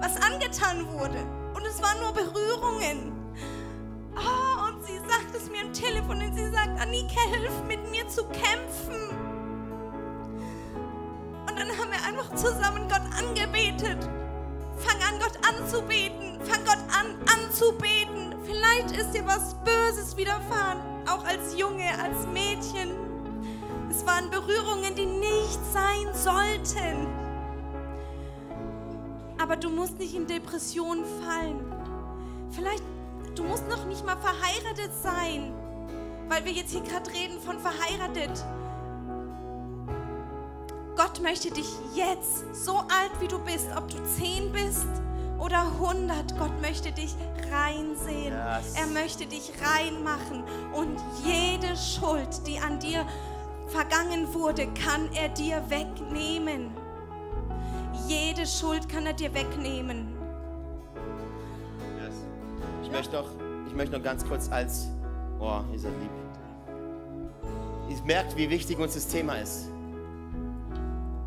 was angetan wurde. Und es waren nur Berührungen. Oh, und sie sagt es mir am Telefon und sie sagt, Annike, hilf mit mir zu kämpfen. Dann haben wir einfach zusammen Gott angebetet. Fang an, Gott anzubeten. Fang Gott an, anzubeten. Vielleicht ist dir was Böses widerfahren, auch als Junge, als Mädchen. Es waren Berührungen, die nicht sein sollten. Aber du musst nicht in Depressionen fallen. Vielleicht, du musst noch nicht mal verheiratet sein. weil wir jetzt hier gerade reden von verheiratet. Gott möchte dich jetzt, so alt wie du bist, ob du zehn bist oder 100, Gott möchte dich reinsehen. Yes. Er möchte dich reinmachen und jede Schuld, die an dir vergangen wurde, kann er dir wegnehmen. Jede Schuld kann er dir wegnehmen. Ich möchte noch, ich möchte noch ganz kurz als, oh, ihr seid lieb. Ihr merkt, wie wichtig uns das Thema ist.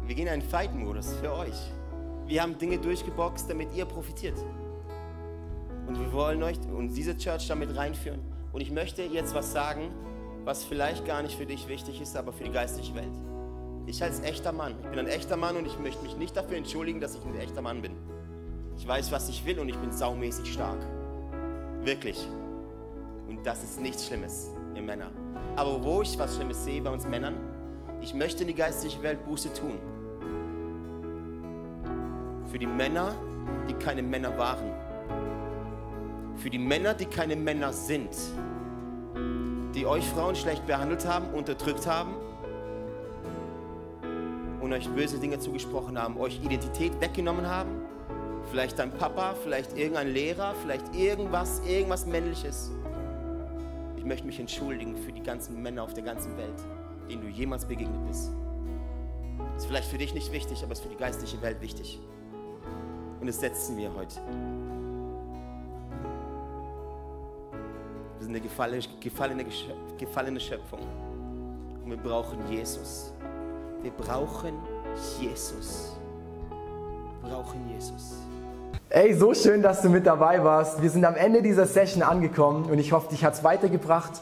Wir gehen in einen Fight-Modus für euch. Wir haben Dinge durchgeboxt, damit ihr profitiert. Und wir wollen euch und diese Church damit reinführen. Und ich möchte jetzt was sagen, was vielleicht gar nicht für dich wichtig ist, aber für die geistliche Welt. Ich als echter Mann, ich bin ein echter Mann und ich möchte mich nicht dafür entschuldigen, dass ich ein echter Mann bin. Ich weiß, was ich will und ich bin saumäßig stark. Wirklich. Und das ist nichts Schlimmes, ihr Männer. Aber wo ich was Schlimmes sehe bei uns Männern, ich möchte in die geistliche Welt Buße tun. Für die Männer, die keine Männer waren. Für die Männer, die keine Männer sind. Die euch Frauen schlecht behandelt haben, unterdrückt haben und euch böse Dinge zugesprochen haben, euch Identität weggenommen haben. Vielleicht dein Papa, vielleicht irgendein Lehrer, vielleicht irgendwas, irgendwas Männliches. Ich möchte mich entschuldigen für die ganzen Männer auf der ganzen Welt, denen du jemals begegnet bist. Ist vielleicht für dich nicht wichtig, aber ist für die geistliche Welt wichtig. Und das setzen wir heute. Wir sind eine gefallene, gefallene Schöpfung. Und wir brauchen Jesus. Wir brauchen Jesus. Wir brauchen Jesus. Ey, so schön, dass du mit dabei warst. Wir sind am Ende dieser Session angekommen und ich hoffe, dich hat es weitergebracht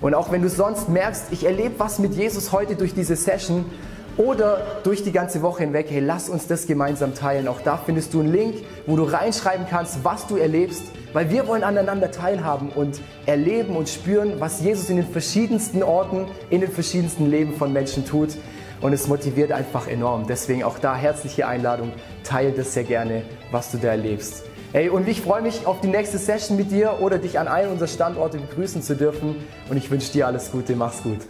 Und auch wenn du sonst merkst, ich erlebe was mit Jesus heute durch diese Session, oder durch die ganze Woche hinweg, hey, lass uns das gemeinsam teilen. Auch da findest du einen Link, wo du reinschreiben kannst, was du erlebst, weil wir wollen aneinander teilhaben und erleben und spüren, was Jesus in den verschiedensten Orten, in den verschiedensten Leben von Menschen tut. Und es motiviert einfach enorm. Deswegen auch da herzliche Einladung, teile das sehr gerne, was du da erlebst. Hey, und ich freue mich auf die nächste Session mit dir oder dich an einem unserer Standorte begrüßen zu dürfen. Und ich wünsche dir alles Gute, mach's gut.